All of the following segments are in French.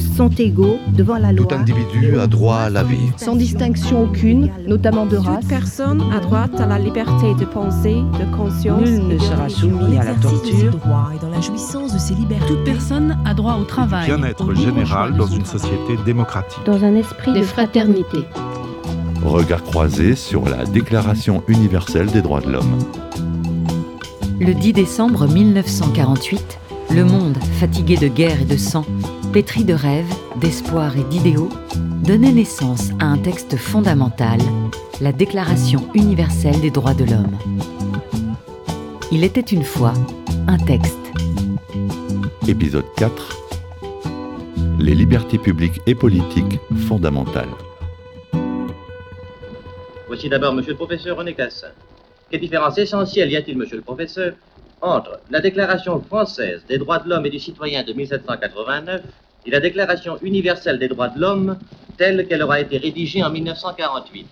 sont égaux devant la loi. Tout individu a droit à la vie. Sans distinction aucune, notamment de race. Toute personne a droit à la liberté de pensée, de conscience. Nul ne sera soumis à la torture. et dans la jouissance de ses libertés. Toute personne a droit au travail. Bien-être général dans une société démocratique. Dans un esprit de fraternité. Regard croisé sur la Déclaration universelle des droits de l'homme. Le 10 décembre 1948, le monde, fatigué de guerre et de sang, pétri de rêves, d'espoirs et d'idéaux, donnait naissance à un texte fondamental, la Déclaration universelle des droits de l'homme. Il était une fois un texte. Épisode 4 Les libertés publiques et politiques fondamentales. Voici d'abord Monsieur le professeur René Cassin. Quelle différence essentielle y a-t-il, Monsieur le professeur, entre la Déclaration française des droits de l'homme et du citoyen de 1789 et la Déclaration universelle des droits de l'homme telle qu'elle aura été rédigée en 1948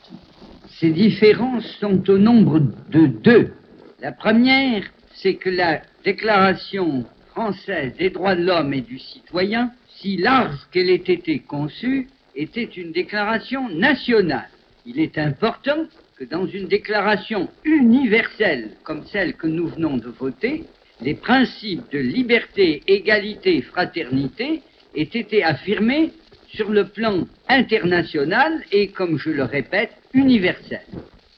Ces différences sont au nombre de deux. La première, c'est que la Déclaration française des droits de l'homme et du citoyen, si large qu'elle ait été conçue, était une déclaration nationale. Il est important que dans une déclaration universelle comme celle que nous venons de voter, les principes de liberté, égalité, fraternité aient été affirmés sur le plan international et, comme je le répète, universel.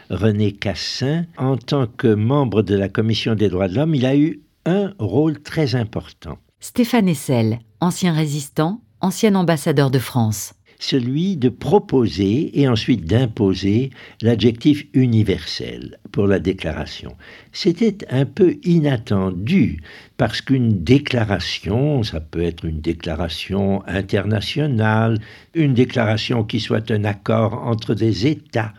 René Cassin, en tant que membre de la Commission des droits de l'homme, il a eu un rôle très important. Stéphane Essel, ancien résistant, ancien ambassadeur de France celui de proposer et ensuite d'imposer l'adjectif universel pour la déclaration. C'était un peu inattendu parce qu'une déclaration, ça peut être une déclaration internationale, une déclaration qui soit un accord entre des États,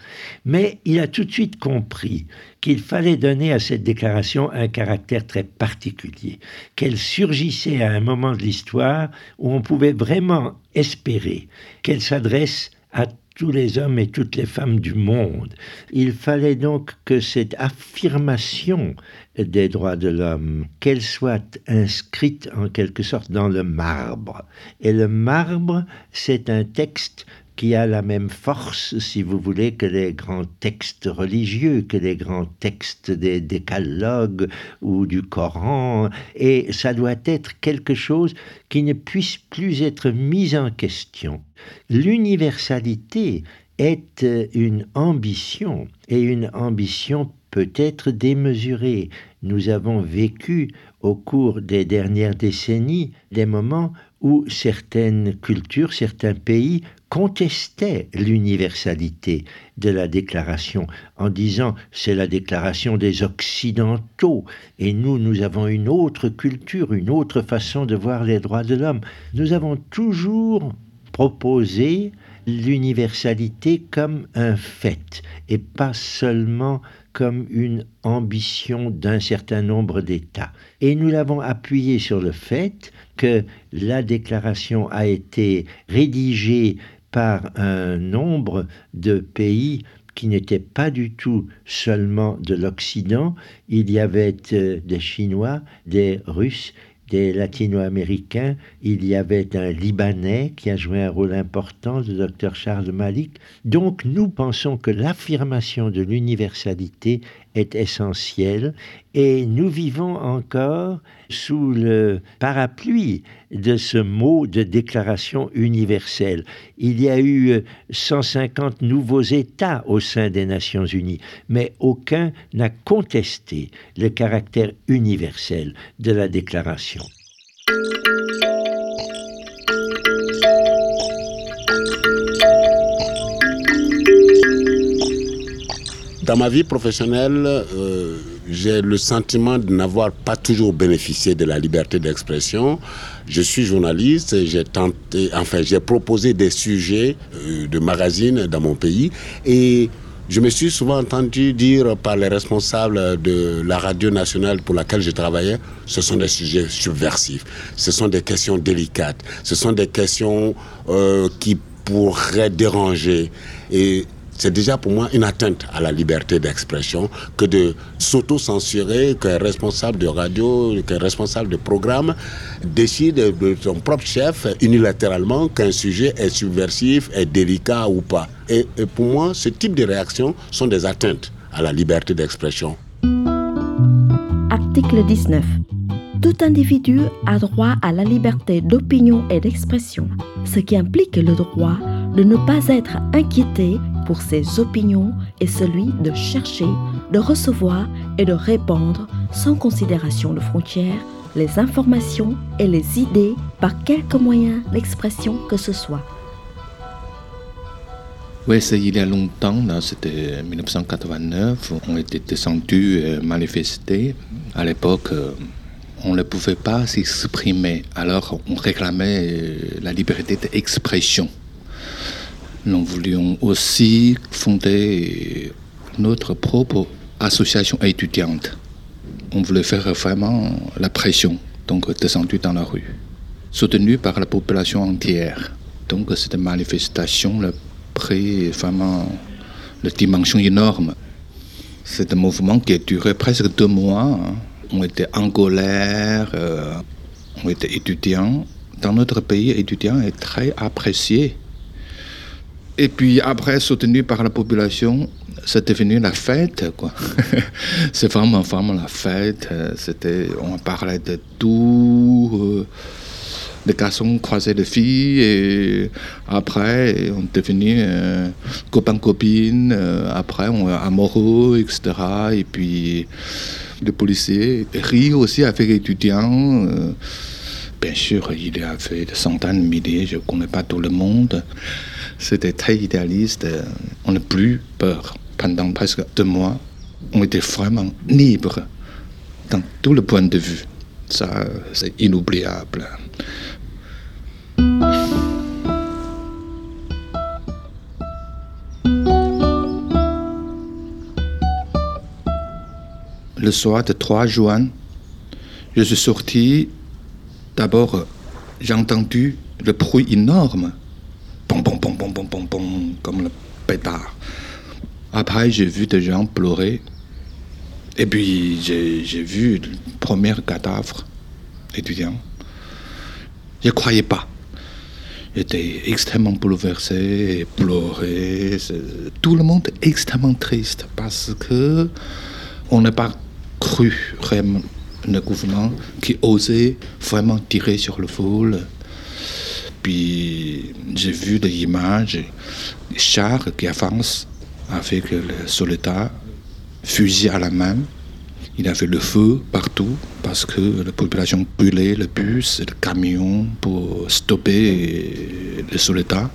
mais il a tout de suite compris qu'il fallait donner à cette déclaration un caractère très particulier, qu'elle surgissait à un moment de l'histoire où on pouvait vraiment espérer qu'elle s'adresse à tous les hommes et toutes les femmes du monde. Il fallait donc que cette affirmation des droits de l'homme, qu'elle soit inscrite en quelque sorte dans le marbre. Et le marbre, c'est un texte qui a la même force, si vous voulez, que les grands textes religieux, que les grands textes des décalogues ou du Coran, et ça doit être quelque chose qui ne puisse plus être mis en question. L'universalité est une ambition, et une ambition peut être démesurée. Nous avons vécu au cours des dernières décennies des moments où certaines cultures, certains pays contestaient l'universalité de la déclaration en disant c'est la déclaration des Occidentaux et nous, nous avons une autre culture, une autre façon de voir les droits de l'homme. Nous avons toujours proposé l'universalité comme un fait et pas seulement comme une ambition d'un certain nombre d'États. Et nous l'avons appuyé sur le fait que la déclaration a été rédigée par un nombre de pays qui n'étaient pas du tout seulement de l'Occident. Il y avait euh, des Chinois, des Russes, latino-américains, il y avait un Libanais qui a joué un rôle important, le docteur Charles Malik. Donc nous pensons que l'affirmation de l'universalité est essentielle et nous vivons encore sous le parapluie de ce mot de déclaration universelle. Il y a eu 150 nouveaux États au sein des Nations Unies, mais aucun n'a contesté le caractère universel de la déclaration. Dans ma vie professionnelle, euh, j'ai le sentiment de n'avoir pas toujours bénéficié de la liberté d'expression. Je suis journaliste, j'ai tenté, enfin, j'ai proposé des sujets euh, de magazines dans mon pays et je me suis souvent entendu dire par les responsables de la radio nationale pour laquelle je travaillais, ce sont des sujets subversifs, ce sont des questions délicates, ce sont des questions euh, qui pourraient déranger. Et c'est déjà pour moi une atteinte à la liberté d'expression que de s'auto-censurer, qu'un responsable de radio, qu'un responsable de programme décide de son propre chef unilatéralement qu'un sujet est subversif, est délicat ou pas. Et, et pour moi, ce type de réactions sont des atteintes à la liberté d'expression. Article 19. Tout individu a droit à la liberté d'opinion et d'expression, ce qui implique le droit de ne pas être inquiété pour ses opinions et celui de chercher, de recevoir et de répandre sans considération de frontières les informations et les idées par quelque moyen d'expression que ce soit. Oui, c'est il y a longtemps, c'était 1989, on était euh, manifester. À l'époque, euh, on ne pouvait pas s'exprimer, alors on réclamait euh, la liberté d'expression. Nous voulions aussi fonder notre propre association étudiante. On voulait faire vraiment la pression, donc descendu dans la rue, soutenu par la population entière. Donc cette manifestation a pris vraiment une dimension énorme. C'est un mouvement qui a duré presque deux mois. On était en colère, euh, on était étudiants. Dans notre pays, étudiant est très apprécié et puis après, soutenu par la population, c'est devenu la fête, quoi. c'est vraiment, vraiment la fête. C'était, on parlait de tout. Euh, les garçons croisaient les filles et après on devenu euh, copains copines euh, après on est amoureux etc et puis les policiers rient aussi avec les étudiants bien sûr il y avait des centaines de milliers je ne connais pas tout le monde c'était très idéaliste. On n'a plus peur. Pendant presque deux mois, on était vraiment libre dans tout le point de vue. Ça, c'est inoubliable. Le soir de 3 juin, je suis sorti. D'abord, j'ai entendu le bruit énorme comme le pétard. Après, j'ai vu des gens pleurer. Et puis, j'ai vu le premier cadavre étudiant. Je ne croyais pas. J'étais extrêmement bouleversé, pleuré. Tout le monde est extrêmement triste parce que on n'a pas cru vraiment le gouvernement qui osait vraiment tirer sur le foule. Puis j'ai vu des images, chars qui avancent avec le soldat, fusil à la main. Il y avait le feu partout parce que la population brûlait le bus le camion pour stopper les soldats.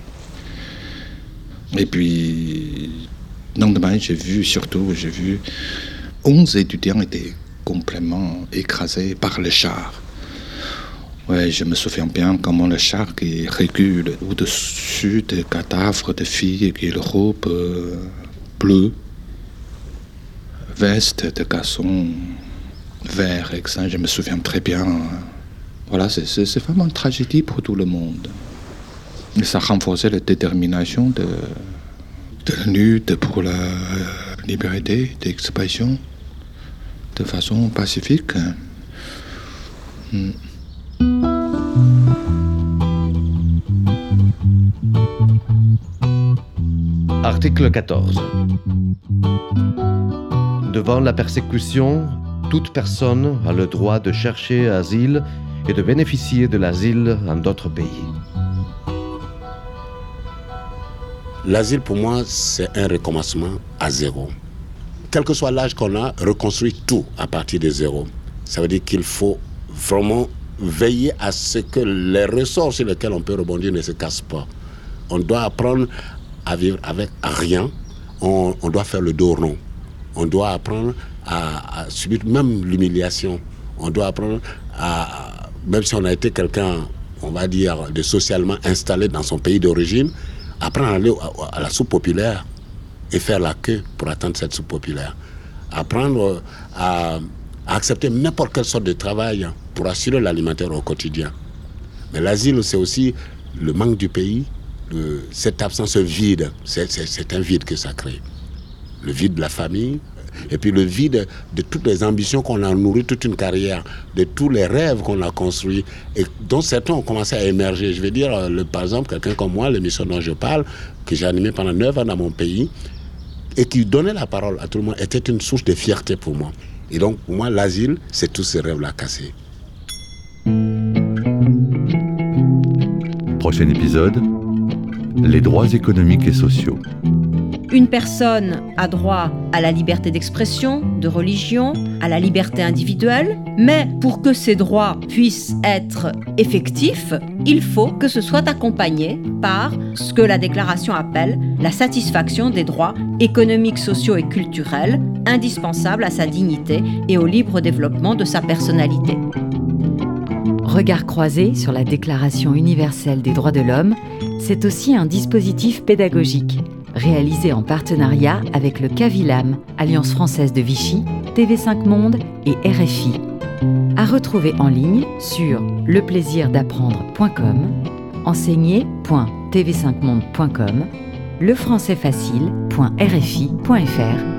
Et puis, lendemain, j'ai vu surtout, j'ai vu 11 étudiants étaient complètement écrasés par les chars. Ouais, je me souviens bien comment le char qui régule au-dessus des cadavres de filles qui le robe euh, bleu, veste de garçon vert, ça, je me souviens très bien. Voilà, c'est vraiment une tragédie pour tout le monde. Et ça renforçait la détermination de, la lutte pour la liberté d'expression de façon pacifique. Hmm. Article 14. Devant la persécution, toute personne a le droit de chercher asile et de bénéficier de l'asile en d'autres pays. L'asile, pour moi, c'est un recommencement à zéro. Quel que soit l'âge qu'on a, reconstruire tout à partir de zéro. Ça veut dire qu'il faut vraiment veiller à ce que les ressorts sur lesquels on peut rebondir ne se cassent pas. On doit apprendre à vivre avec rien. On, doit faire le dos rond. On doit apprendre à, subir même l'humiliation. On doit apprendre à, même si on a été quelqu'un, on va dire, de socialement installé dans son pays d'origine, apprendre à aller à, la soupe populaire et faire la queue pour atteindre cette soupe populaire. Apprendre à accepter n'importe quelle sorte de travail pour assurer l'alimentaire au quotidien. Mais l'asile, c'est aussi le manque du pays, cette absence, ce vide, c'est un vide que ça crée. Le vide de la famille, et puis le vide de toutes les ambitions qu'on a nourries toute une carrière, de tous les rêves qu'on a construits, et dont certains ont commencé à émerger. Je vais dire, le, par exemple, quelqu'un comme moi, l'émission dont je parle, que j'ai animé pendant neuf ans dans mon pays, et qui donnait la parole à tout le monde, était une source de fierté pour moi. Et donc, pour moi, l'asile, c'est tous ces rêves-là cassés. Prochain épisode, les droits économiques et sociaux. Une personne a droit à la liberté d'expression, de religion, à la liberté individuelle, mais pour que ces droits puissent être effectifs, il faut que ce soit accompagné par ce que la déclaration appelle la satisfaction des droits économiques, sociaux et culturels indispensables à sa dignité et au libre développement de sa personnalité. Regard croisé sur la Déclaration universelle des droits de l'homme, c'est aussi un dispositif pédagogique réalisé en partenariat avec le CAVILAM, Alliance française de Vichy, TV5 Monde et RFI. À retrouver en ligne sur leplaisirdapprendre.com, enseigner.tv5monde.com, lefrançaisfacile.rfi.fr